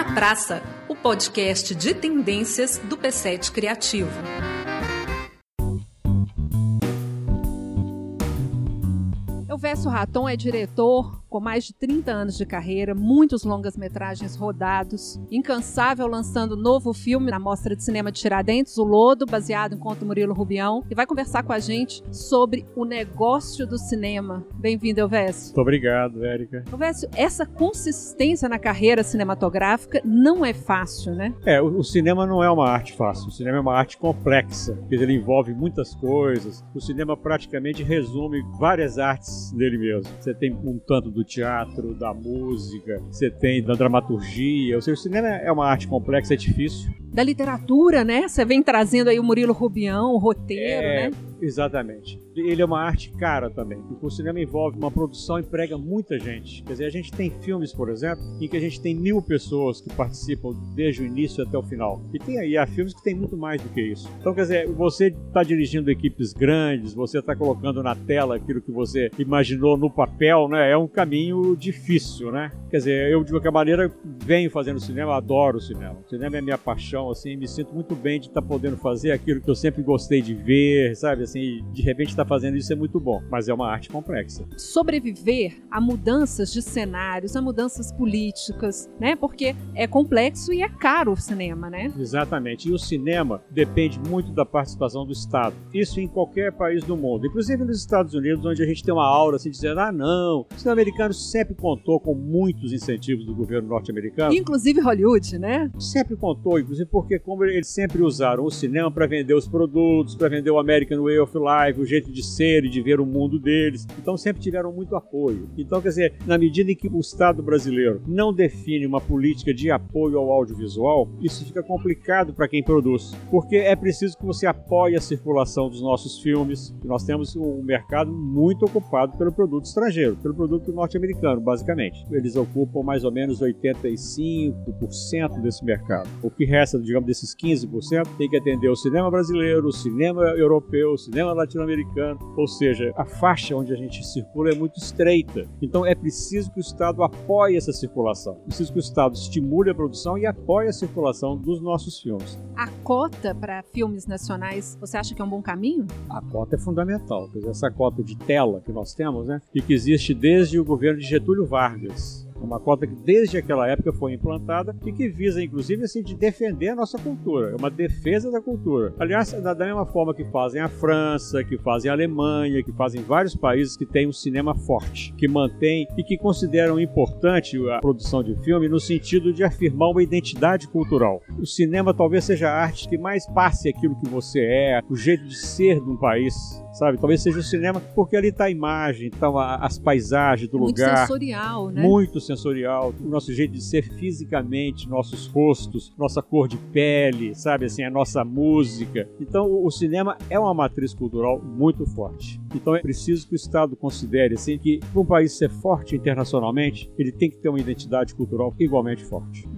na Praça, o podcast de tendências do P7 Criativo. Elvésio Raton é diretor, com mais de 30 anos de carreira, muitos longas-metragens rodados, incansável lançando novo filme na Mostra de Cinema de Tiradentes, O Lodo, baseado em conto Murilo Rubião, e vai conversar com a gente sobre o negócio do cinema. Bem-vindo, Elvésio. Muito obrigado, Érica. Elvésio, essa consistência na carreira cinematográfica não é fácil, né? É, o, o cinema não é uma arte fácil, o cinema é uma arte complexa, porque ele envolve muitas coisas. O cinema praticamente resume várias artes dele mesmo. Você tem um tanto do do teatro, da música, você tem da dramaturgia. Ou seja, o cinema é uma arte complexa, é difícil. Da literatura, né? Você vem trazendo aí o Murilo Rubião, o roteiro, é, né? Exatamente. Ele é uma arte cara também, o cinema envolve uma produção e emprega muita gente. Quer dizer, a gente tem filmes, por exemplo, em que a gente tem mil pessoas que participam desde o início até o final. E tem aí há filmes que tem muito mais do que isso. Então, quer dizer, você está dirigindo equipes grandes, você está colocando na tela aquilo que você imaginou no papel, né? É um caminho difícil, né? Quer dizer, eu de qualquer maneira venho fazendo cinema, adoro o cinema. O cinema é minha paixão, assim, me sinto muito bem de estar tá podendo fazer aquilo que eu sempre gostei de ver, sabe? Assim, de repente estar tá fazendo isso é muito bom, mas é uma arte complexa. Sobreviver a mudanças de cenários, a mudanças políticas, né? Porque é complexo e é caro o cinema, né? Exatamente. E o cinema depende muito da participação do Estado. Isso em qualquer país do mundo, inclusive nos Estados Unidos, onde a gente tem uma aura assim dizendo: ah, não, o cinema americano sempre contou com muitos incentivos do governo norte-americano. Inclusive Hollywood, né? Sempre contou, inclusive porque como eles sempre usaram o cinema para vender os produtos, para vender o American Way of life, o jeito de ser e de ver o mundo deles. Então sempre tiveram muito apoio. Então, quer dizer, na medida em que o Estado brasileiro não define uma política de apoio ao audiovisual, isso fica complicado para quem produz. Porque é preciso que você apoie a circulação dos nossos filmes. Nós temos um mercado muito ocupado pelo produto estrangeiro, pelo produto norte-americano, basicamente. Eles ocupam mais ou menos 85% desse mercado. O que resta, digamos, desses 15% tem que atender o cinema brasileiro, o cinema europeu, o cinema latino-americano, ou seja, a faixa onde a gente circula é muito estreita. Então é preciso que o Estado apoie essa circulação. É preciso que o Estado estimule a produção e apoie a circulação dos nossos filmes. A cota para filmes nacionais, você acha que é um bom caminho? A cota é fundamental. Dizer, essa cota de tela que nós temos, né, e que existe desde o governo de Getúlio Vargas uma cota que desde aquela época foi implantada e que visa, inclusive, assim, de defender a nossa cultura. É uma defesa da cultura. Aliás, da mesma forma que fazem a França, que fazem a Alemanha, que fazem vários países que têm um cinema forte, que mantém e que consideram importante a produção de filme no sentido de afirmar uma identidade cultural. O cinema talvez seja a arte que mais passe aquilo que você é, o jeito de ser de um país sabe? Talvez seja o cinema, porque ali está a imagem, estão tá as paisagens do muito lugar. Muito sensorial, né? Muito sensorial. O nosso jeito de ser fisicamente, nossos rostos, nossa cor de pele, sabe? Assim, a nossa música. Então, o cinema é uma matriz cultural muito forte. Então, é preciso que o Estado considere, assim, que para um país ser forte internacionalmente, ele tem que ter uma identidade cultural igualmente forte.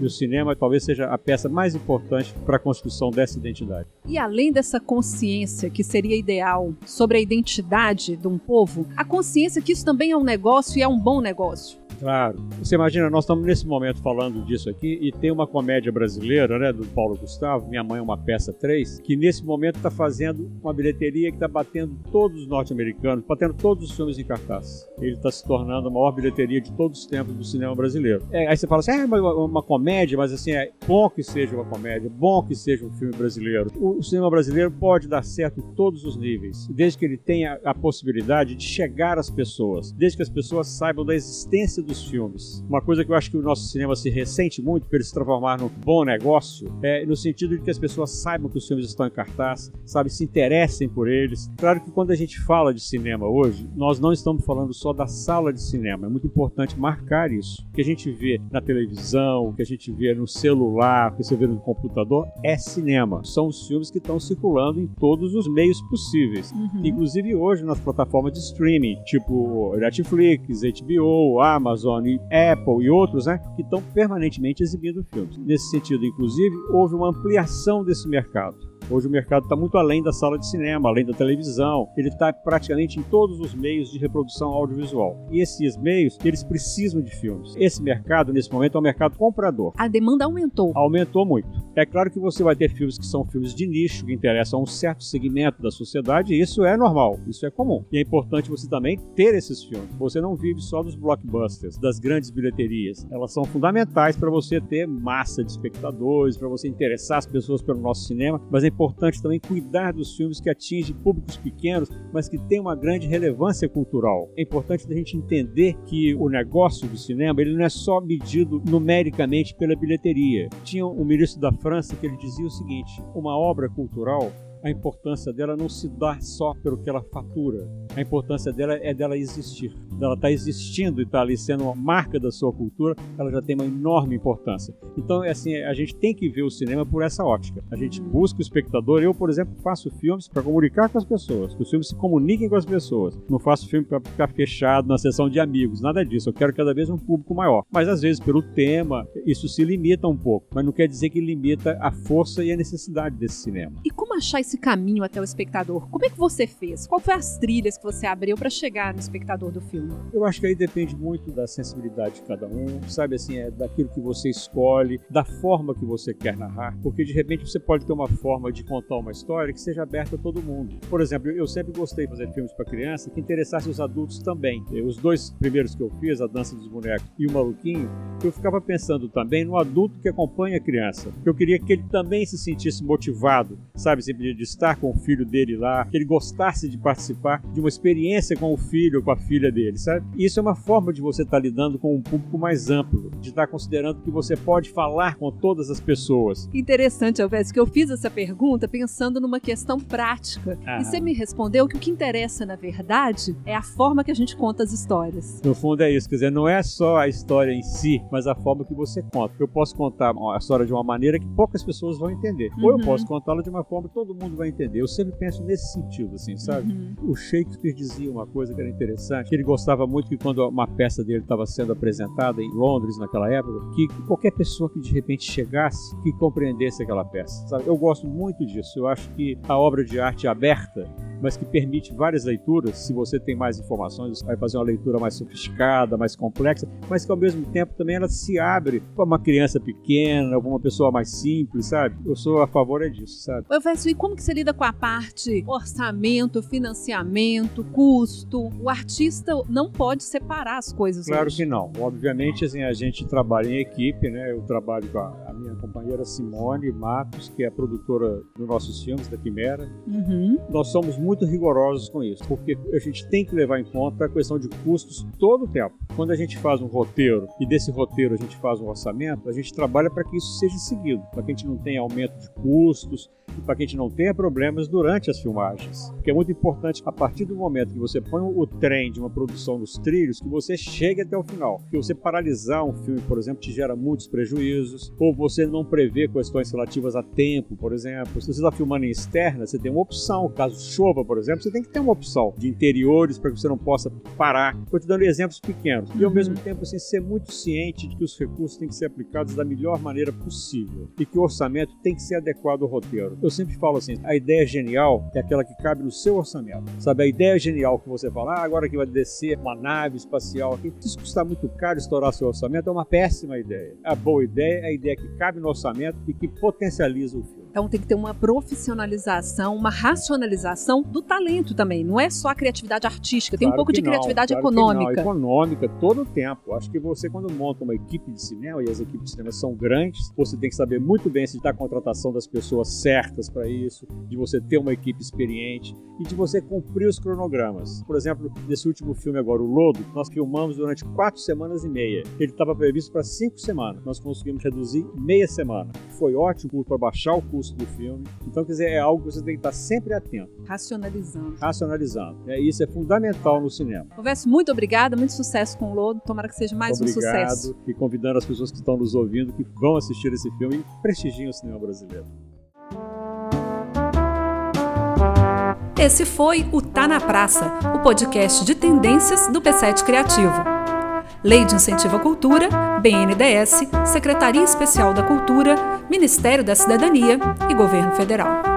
E o cinema talvez seja a peça mais importante para a construção dessa identidade. E além dessa consciência que seria ideal sobre a identidade de um povo, a consciência que isso também é um negócio e é um bom negócio. Claro. Você imagina, nós estamos nesse momento falando disso aqui e tem uma comédia brasileira, né, do Paulo Gustavo, Minha Mãe é uma Peça 3, que nesse momento está fazendo uma bilheteria que está batendo todos os norte-americanos, batendo todos os filmes em cartaz. Ele está se tornando a maior bilheteria de todos os tempos do cinema brasileiro. É, aí você fala assim, é uma, uma, comédia, mas assim, é bom que seja uma comédia, bom que seja um filme brasileiro. O, o cinema brasileiro pode dar certo em todos os níveis, desde que ele tenha a possibilidade de chegar às pessoas, desde que as pessoas saibam da existência do dos filmes. Uma coisa que eu acho que o nosso cinema se ressente muito para ele se transformar num bom negócio é no sentido de que as pessoas saibam que os filmes estão em cartaz, sabe, se interessem por eles. Claro que quando a gente fala de cinema hoje, nós não estamos falando só da sala de cinema. É muito importante marcar isso. O que a gente vê na televisão, o que a gente vê no celular, o que você vê no computador é cinema. São os filmes que estão circulando em todos os meios possíveis. Uhum. Inclusive hoje nas plataformas de streaming, tipo Netflix, HBO, Amazon, Amazon, e Apple e outros, né, que estão permanentemente exibindo filmes. Nesse sentido, inclusive, houve uma ampliação desse mercado. Hoje o mercado está muito além da sala de cinema, além da televisão. Ele está praticamente em todos os meios de reprodução audiovisual. E esses meios, eles precisam de filmes. Esse mercado, nesse momento, é um mercado comprador. A demanda aumentou. Aumentou muito. É claro que você vai ter filmes que são filmes de nicho, que interessam a um certo segmento da sociedade, e isso é normal, isso é comum. E é importante você também ter esses filmes. Você não vive só dos blockbusters, das grandes bilheterias. Elas são fundamentais para você ter massa de espectadores, para você interessar as pessoas pelo nosso cinema, mas é importante também cuidar dos filmes que atingem públicos pequenos, mas que têm uma grande relevância cultural. É importante a gente entender que o negócio do cinema ele não é só medido numericamente pela bilheteria. Tinha um ministro da França que ele dizia o seguinte: uma obra cultural a importância dela não se dá só pelo que ela fatura. A importância dela é dela existir. Ela está existindo e está ali sendo uma marca da sua cultura, ela já tem uma enorme importância. Então, é assim, a gente tem que ver o cinema por essa ótica. A gente busca o espectador. Eu, por exemplo, faço filmes para comunicar com as pessoas, que os filmes se comuniquem com as pessoas. Não faço filme para ficar fechado na sessão de amigos, nada disso. Eu quero cada vez um público maior. Mas às vezes, pelo tema, isso se limita um pouco. Mas não quer dizer que limita a força e a necessidade desse cinema. E como achar esse caminho até o espectador? Como é que você fez? Qual foi as trilhas que você abriu para chegar no espectador do filme? Eu acho que aí depende muito da sensibilidade de cada um, sabe assim, é daquilo que você escolhe, da forma que você quer narrar, porque de repente você pode ter uma forma de contar uma história que seja aberta a todo mundo. Por exemplo, eu sempre gostei de fazer filmes para criança que interessassem os adultos também. Os dois primeiros que eu fiz, A Dança dos Bonecos e O Maluquinho, eu ficava pensando também no adulto que acompanha a criança. Eu queria que ele também se sentisse motivado, sabe, sempre de estar com o filho dele lá, que ele gostasse de participar de uma experiência com o filho, com a filha dele, sabe? Isso é uma forma de você estar lidando com um público mais amplo, de estar considerando que você pode falar com todas as pessoas. Interessante, Alves, que eu fiz essa pergunta pensando numa questão prática. E você me respondeu que o que interessa, na verdade, é a forma que a gente conta as histórias. No fundo é isso, quer dizer, não é só a história em si, mas a forma que você conta. Eu posso contar a história de uma maneira que poucas pessoas vão entender, uhum. ou eu uhum. posso contá-la de uma forma que todo mundo vai entender. Eu sempre penso nesse sentido, assim, sabe? Uhum. O Shakespeare dizia uma coisa que era interessante, que ele gostava muito que quando uma peça dele estava sendo apresentada em Londres naquela época, que qualquer pessoa que de repente chegasse, que compreendesse aquela peça, sabe? Eu gosto muito disso. Eu acho que a obra de arte aberta mas que permite várias leituras. Se você tem mais informações, você vai fazer uma leitura mais sofisticada, mais complexa, mas que ao mesmo tempo também ela se abre para uma criança pequena, para uma pessoa mais simples, sabe? Eu sou a favor é disso, sabe? Faço, e como que você lida com a parte orçamento, financiamento, custo? O artista não pode separar as coisas. Claro hoje. que não. Obviamente, assim, a gente trabalha em equipe, né? Eu trabalho com a minha companheira Simone Matos, que é a produtora dos nossos filmes da Quimera. Uhum. Nós somos muito muito rigorosos com isso, porque a gente tem que levar em conta a questão de custos todo o tempo. Quando a gente faz um roteiro e desse roteiro a gente faz um orçamento, a gente trabalha para que isso seja seguido, para que a gente não tenha aumento de custos e para que a gente não tenha problemas durante as filmagens. Porque é muito importante, a partir do momento que você põe o trem de uma produção nos trilhos, que você chegue até o final. Porque você paralisar um filme, por exemplo, te gera muitos prejuízos, ou você não prevê questões relativas a tempo, por exemplo. Se você está filmando em externa, você tem uma opção, caso chova por exemplo, você tem que ter uma opção de interiores para que você não possa parar. Estou te dando exemplos pequenos. E ao mesmo uhum. tempo, assim, ser muito ciente de que os recursos têm que ser aplicados da melhor maneira possível e que o orçamento tem que ser adequado ao roteiro. Eu sempre falo assim: a ideia genial é aquela que cabe no seu orçamento. Sabe, a ideia genial que você fala, ah, agora que vai descer uma nave espacial aqui, isso custar muito caro estourar seu orçamento, é uma péssima ideia. A boa ideia é a ideia que cabe no orçamento e que potencializa o filme. Então tem que ter uma profissionalização, uma racionalização do talento também. Não é só a criatividade artística, tem um pouco de não, criatividade claro econômica. Econômica, todo o tempo. Acho que você, quando monta uma equipe de cinema, e as equipes de cinema são grandes, você tem que saber muito bem se está a contratação das pessoas certas para isso, de você ter uma equipe experiente e de você cumprir os cronogramas. Por exemplo, nesse último filme agora, O Lodo, nós filmamos durante quatro semanas e meia. Ele estava previsto para cinco semanas. Nós conseguimos reduzir meia semana. Foi ótimo para baixar o custo do filme. Então, quer dizer, é algo que você tem que estar sempre atento. Racionalizando. Racionalizando. É, isso é fundamental no cinema. Converso, muito obrigada, muito sucesso com o Lodo. Tomara que seja mais Obrigado, um sucesso. E convidando as pessoas que estão nos ouvindo que vão assistir esse filme e prestigiem o cinema brasileiro. Esse foi o Tá na Praça, o podcast de tendências do P7 Criativo. Lei de Incentivo à Cultura, BNDES, Secretaria Especial da Cultura, Ministério da Cidadania e Governo Federal.